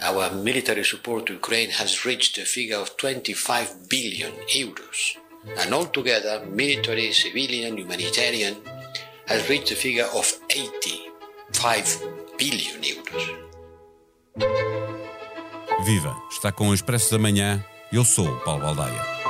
our military support to Ukraine has reached a figure of 25 billion euros. And altogether, military, civilian, humanitarian has reached a figure of 85 billion euros. Viva! Está com o Expresso da Manhã. Eu sou Paulo Baldaia.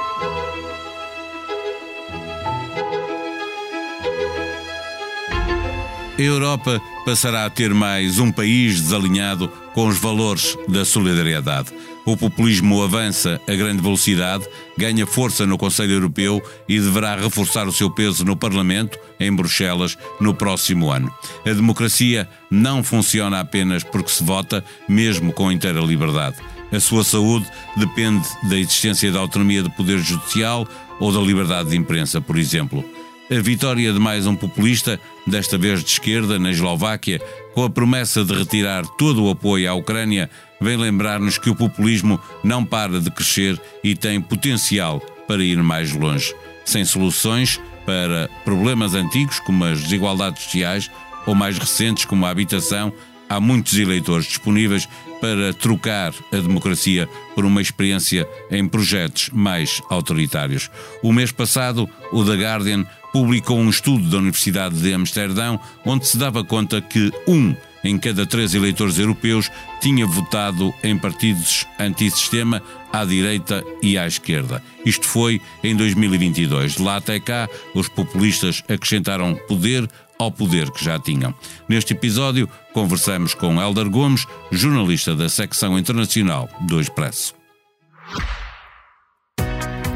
A Europa passará a ter mais um país desalinhado com os valores da solidariedade. O populismo avança a grande velocidade, ganha força no Conselho Europeu e deverá reforçar o seu peso no Parlamento, em Bruxelas, no próximo ano. A democracia não funciona apenas porque se vota, mesmo com inteira liberdade. A sua saúde depende da existência da autonomia do Poder Judicial ou da liberdade de imprensa, por exemplo. A vitória de mais um populista, desta vez de esquerda, na Eslováquia, com a promessa de retirar todo o apoio à Ucrânia, vem lembrar-nos que o populismo não para de crescer e tem potencial para ir mais longe. Sem soluções para problemas antigos, como as desigualdades sociais, ou mais recentes, como a habitação, há muitos eleitores disponíveis para trocar a democracia por uma experiência em projetos mais autoritários. O mês passado, o The Guardian publicou um estudo da Universidade de Amsterdão onde se dava conta que um em cada três eleitores europeus tinha votado em partidos antissistema à direita e à esquerda. Isto foi em 2022. De lá até cá, os populistas acrescentaram poder ao poder que já tinham. Neste episódio, conversamos com Helder Gomes, jornalista da secção internacional do Expresso.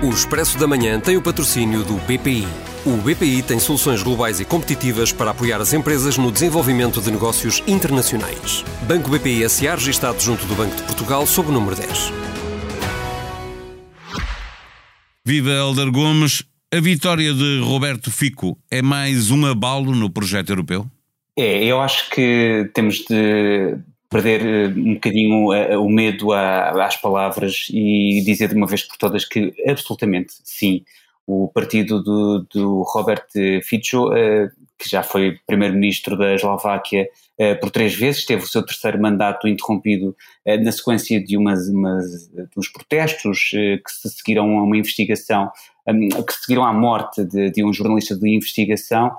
O Expresso da Manhã tem o patrocínio do BPI. O BPI tem soluções globais e competitivas para apoiar as empresas no desenvolvimento de negócios internacionais. Banco BPI SA registado junto do Banco de Portugal sob o número 10. Viva Helder Gomes. A vitória de Roberto Fico é mais um abalo no projeto europeu? É, eu acho que temos de perder eh, um bocadinho eh, o medo às palavras e dizer de uma vez por todas que absolutamente sim, o partido do, do Robert Fico, eh, que já foi primeiro-ministro da Eslováquia por três vezes, teve o seu terceiro mandato interrompido na sequência de, umas, umas, uns protestos que se seguiram a uma investigação, que se seguiram à morte de, de um jornalista de investigação.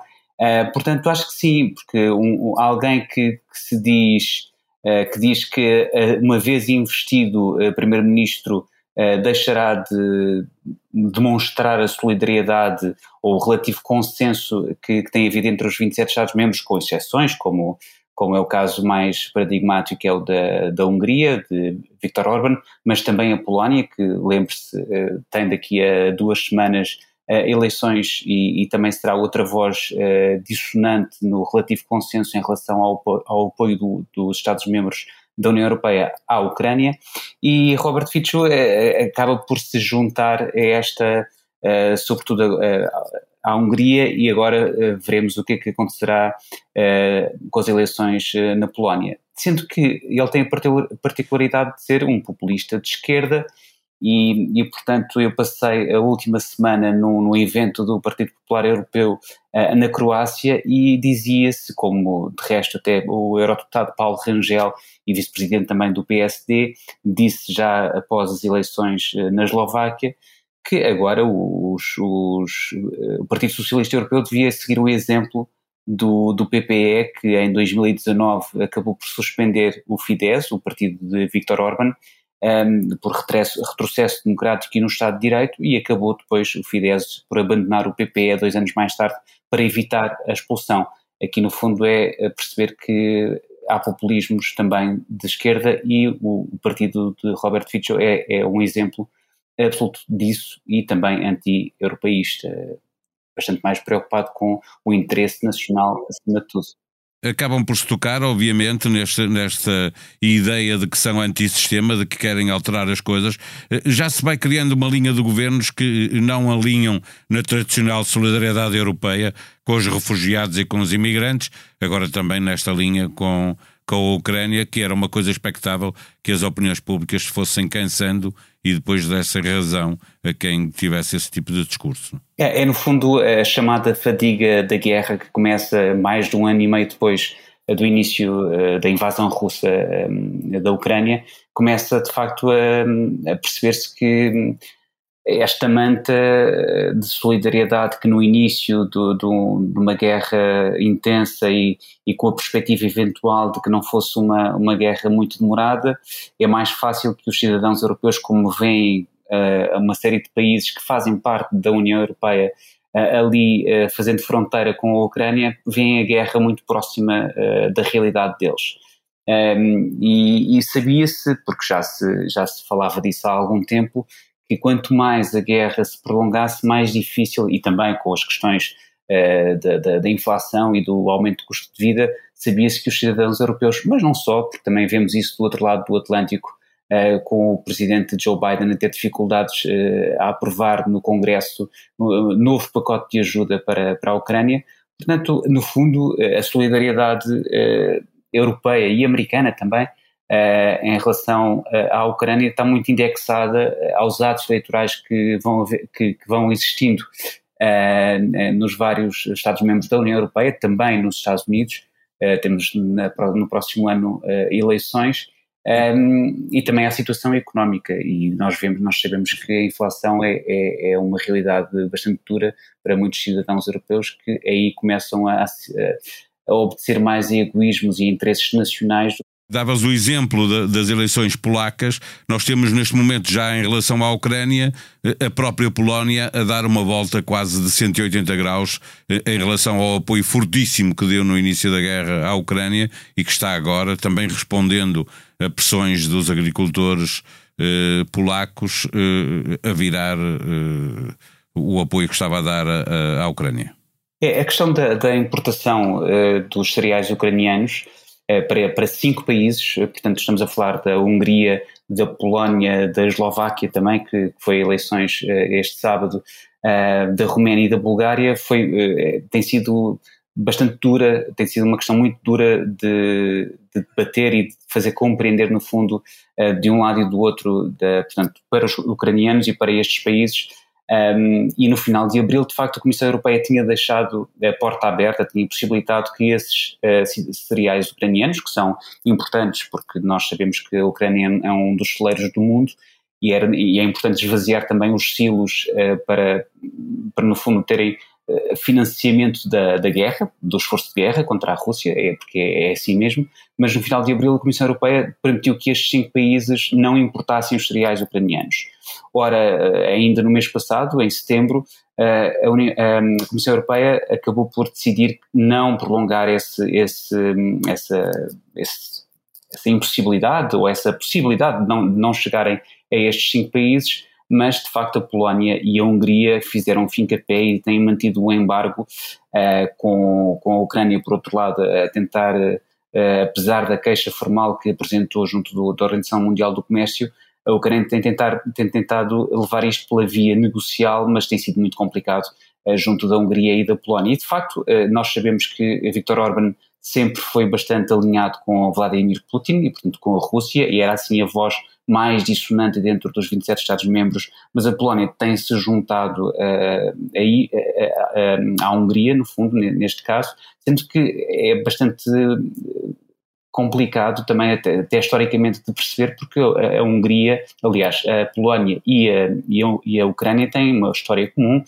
portanto, acho que sim, porque um, alguém que, que se diz eh, que diz que, eh, uma vez investido eh, Primeiro-Ministro, deixará de demonstrar a solidariedade ou o relativo consenso que, que, tem havido entre os 27 Estados-membros, com exceções, como, como é o caso mais paradigmático, que é o da, da Hungria, de Viktor Orban, mas também a Polónia, que, lembre-se, tem daqui a duas semanas eleições e, e, também será outra voz uh, dissonante no relativo consenso em relação ao, ao apoio do, dos Estados-membros da União Europeia à Ucrânia e Robert Fico uh, acaba por se juntar a esta, uh, sobretudo à Hungria e agora veremos o que é que acontecerá com as eleições na Polónia. Sendo que ele tem a particularidade de ser um populista de esquerda e, e, portanto eu passei a última semana num, evento do Partido Popular Europeu uh, na Croácia e dizia-se, como de resto até o eurodeputado Paulo Rangel e vice-presidente também do PSD, disse já após as eleições uh, na Eslováquia, que agora os, os, uh, o Partido Socialista Europeu devia seguir o exemplo do, do PPE, que em 2019 acabou por suspender o Fidesz, o partido de Viktor Orban, um, por retrocesso, retrocesso democrático e no Estado de Direito, e acabou depois o Fidesz por abandonar o PPE dois anos mais tarde para evitar a expulsão. Aqui, no fundo, é perceber que há populismos também de esquerda e o, partido de Robert Fico é, é um exemplo absoluto disso e também anti-europeísta, bastante mais preocupado com o interesse nacional acima de tudo acabam por se tocar, obviamente, nesta, nesta ideia de que são antissistema, de que querem alterar as coisas. Eh, já se vai criando uma linha de governos que não alinham na tradicional solidariedade europeia com os refugiados e com os imigrantes, agora também nesta linha com, com a Ucrânia, que era uma coisa expectável que as opiniões públicas fossem cansando e depois dessa razão a quem tivesse esse tipo de discurso. É, é, no fundo a chamada fadiga da guerra que começa mais de um ano e meio depois do início da invasão russa da Ucrânia, começa de facto a, a perceber-se que esta manta de solidariedade que no início do, do, de uma guerra intensa e, e, com a perspectiva eventual de que não fosse uma, uma guerra muito demorada, é mais fácil que os cidadãos europeus, como veem uh, uma série de países que fazem parte da União Europeia uh, ali uh, fazendo fronteira com a Ucrânia, veem a guerra muito próxima da realidade deles. Um, e, e sabia-se, porque já se, já se falava disso há algum tempo, que quanto mais a guerra se prolongasse, mais difícil, e também com as questões uh, da, da, da, inflação e do aumento do custo de vida, sabia-se que os cidadãos europeus, mas não só, porque também vemos isso do outro lado do Atlântico, uh, com o presidente Joe Biden a ter dificuldades uh, a aprovar no Congresso um novo pacote de ajuda para, para a Ucrânia. Portanto, no fundo, a solidariedade europeia e americana também Uh, em relação uh, à Ucrânia está muito indexada eh, aos atos eleitorais que vão, haver, que, que vão existindo uh, nos vários Estados-membros da União Europeia, também nos Estados Unidos. temos na, no próximo ano eleições um, e também a situação económica. E nós vemos, nós sabemos que a inflação é, é, é uma realidade bastante dura para muitos cidadãos europeus que aí começam a, a, a obedecer mais a egoísmos e interesses nacionais Davas o exemplo das eleições polacas. Nós temos neste momento, já em relação à Ucrânia, eh, a própria Polónia a dar uma volta quase de 180 graus eh, em relação ao apoio fortíssimo que deu no início da guerra à Ucrânia e que está agora também respondendo a pressões dos agricultores eh, polacos eh, a virar eh, o apoio que estava a dar à Ucrânia. É, a questão da, da importação eh, dos cereais ucranianos para, para cinco países, eh, portanto estamos a falar da Hungria, da Polónia, da Eslováquia também, que, foi eleições eh, este sábado, da Roménia e da Bulgária, foi, tem sido bastante dura, tem sido uma questão muito dura de, de debater e de fazer compreender, no fundo, de um lado e do outro, de, portanto, para os ucranianos e para estes países, um, e no final de abril, de facto, a Comissão Europeia tinha deixado a porta aberta, tinha possibilitado que esses uh, cereais ucranianos, que são importantes porque nós sabemos que a Ucrânia é um dos celeiros do mundo, e, era, e é importante esvaziar também os silos uh, para, para, no fundo, terem financiamento da, da guerra, do esforço de guerra contra a Rússia, é porque é, é assim mesmo, mas no final de abril a Comissão Europeia permitiu que estes cinco países não importassem os cereais ucranianos. Ora, eh, ainda no mês passado, em setembro, eh, a, União, a Comissão Europeia acabou por decidir não prolongar esse, esse, essa, esse, essa impossibilidade ou essa possibilidade de não, de não chegarem a estes cinco países, mas de facto a Polónia e a Hungria fizeram um fim-capé e têm mantido um embargo uh, com, com a Ucrânia, por outro lado, a tentar, uh, apesar da queixa formal que apresentou junto do, da Organização Mundial do Comércio, a Ucrânia tem, tentar, tem tentado levar isto pela via negocial, mas tem sido muito complicado uh, junto da Hungria e da Polónia. E de facto, nós sabemos que Viktor Orban sempre foi bastante alinhado com Vladimir Putin e, portanto, com a Rússia, e era assim a voz mais dissonante dentro dos 27 Estados-membros, mas a Polónia tem-se juntado uh, aí, uh, uh, à Hungria, no fundo, neste caso, sendo que é bastante complicado também até, até, historicamente de perceber porque a, a, Hungria, aliás, a Polónia e a, e a, e a Ucrânia têm uma história comum,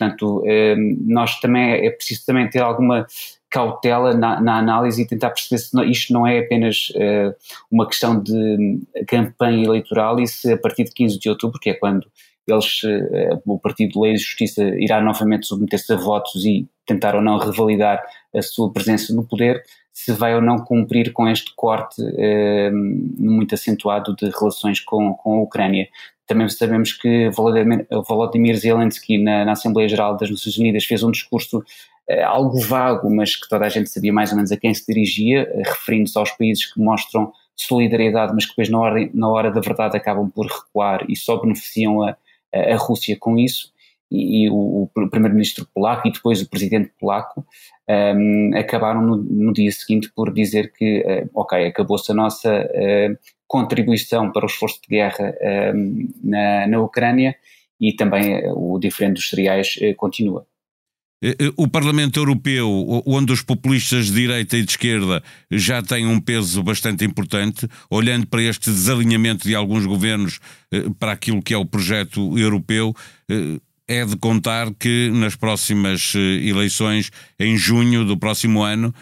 portanto eh, nós também é preciso também ter alguma cautela na, na, análise e tentar perceber se isto não é apenas uh, uma questão de campanha eleitoral e se a partir de 15 de outubro, que é quando eles, uh, o Partido Lei e Justiça irá novamente submeter-se a votos e tentar ou não revalidar a sua presença no poder, se vai ou não cumprir com este corte eh, muito acentuado de relações com, com a Ucrânia. Também sabemos que Volodymyr, Zelensky, na, na, Assembleia Geral das Nações Unidas, fez um discurso eh, algo vago, mas que toda a gente sabia mais ou menos a quem se dirigia, eh, referindo-se aos países que mostram solidariedade, mas que depois, na hora, na hora da verdade, acabam por recuar e só beneficiam a, a Rússia com isso e, o, o primeiro-ministro polaco e depois o presidente polaco um, acabaram no, no, dia seguinte por dizer que, uh, ok, acabou-se a nossa uh, contribuição para o esforço de guerra um, na, na Ucrânia e também uh, o diferente dos cereais continua. Eh, eh, o Parlamento Europeu, onde os populistas de direita e de esquerda já têm um peso bastante importante, olhando para este desalinhamento de alguns governos eh, para aquilo que é o projeto europeu, é de contar que nas próximas eleições, em junho do próximo ano,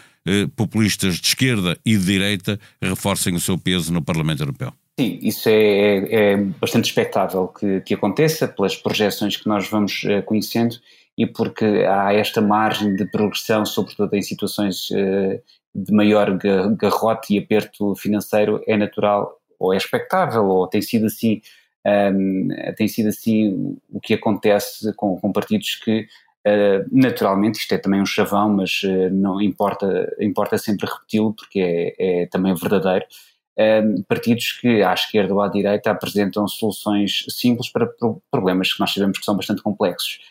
populistas de esquerda e de direita reforcem o seu peso no Parlamento Europeu. Sim, isso é, é, é bastante expectável que, que, aconteça, pelas projeções que nós vamos conhecendo e porque há esta margem de progressão, sobretudo em situações eh, de maior garrote e aperto financeiro, é natural ou é expectável, ou tem sido assim, um, tem sido assim o que acontece com, com partidos que Uh, naturalmente, isto é também um chavão, mas uh, não importa, importa sempre repeti-lo porque é, é, também verdadeiro. Partidos que à esquerda ou à direita apresentam soluções simples para pro problemas que nós sabemos que são bastante complexos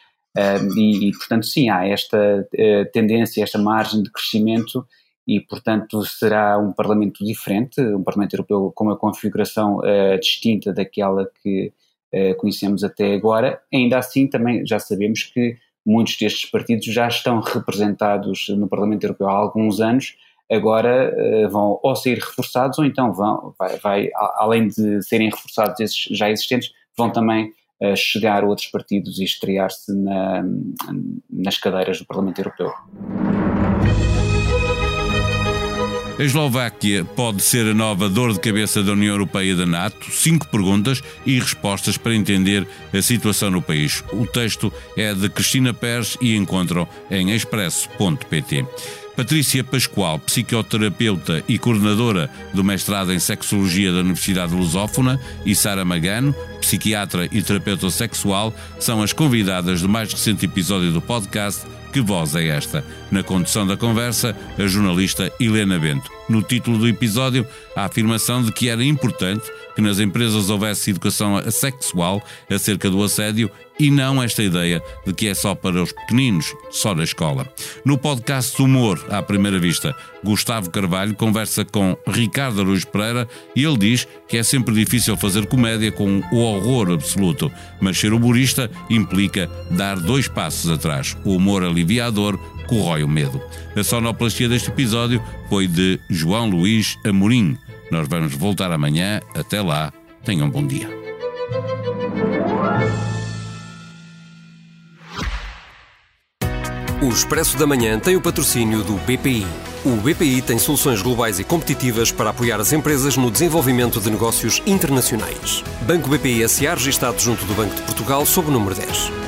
e, e, portanto, sim, há esta uh, tendência, esta margem de crescimento e, portanto, será um Parlamento diferente, um Parlamento Europeu com uma configuração uh, distinta daquela que uh, conhecemos até agora. Ainda assim, também já sabemos que muitos destes partidos já estão representados no Parlamento Europeu há alguns anos, agora uh, vão ou sair reforçados ou então vão, vai, vai, além de serem reforçados esses já existentes, vão também chegar outros partidos e estrear-se na, nas cadeiras do Parlamento Europeu. A Eslováquia pode ser a nova dor de cabeça da União Europeia e da NATO? Cinco perguntas e respostas para entender a situação no país. O texto é de Cristina Pérez e encontram em expresso.pt. Patrícia Pascoal, psicoterapeuta e coordenadora do mestrado em Sexologia da Universidade Lusófona, e Sara Magano, psiquiatra e terapeuta sexual, são as convidadas do mais recente episódio do podcast Que Voz é Esta? Na condução da conversa, a jornalista Helena Bento. No título do episódio, a afirmação de que era importante que nas empresas houvesse educação sexual acerca do assédio e não esta ideia de que é só para os pequeninos, só na escola. No podcast Humor à Primeira Vista, Gustavo Carvalho conversa com Ricardo Araújo Pereira e ele diz que é sempre difícil fazer comédia com o horror absoluto, mas ser humorista implica dar dois passos atrás. O humor aliviador corrói o medo. A sonoplastia deste episódio foi de João Luís Amorim. Nós vamos voltar amanhã. Até lá, tenham um bom dia. O Expresso da Manhã tem o patrocínio do BPI. O BPI tem soluções globais e competitivas para apoiar as empresas no desenvolvimento de negócios internacionais. Banco BPI SA registado junto do Banco de Portugal sob o número 10.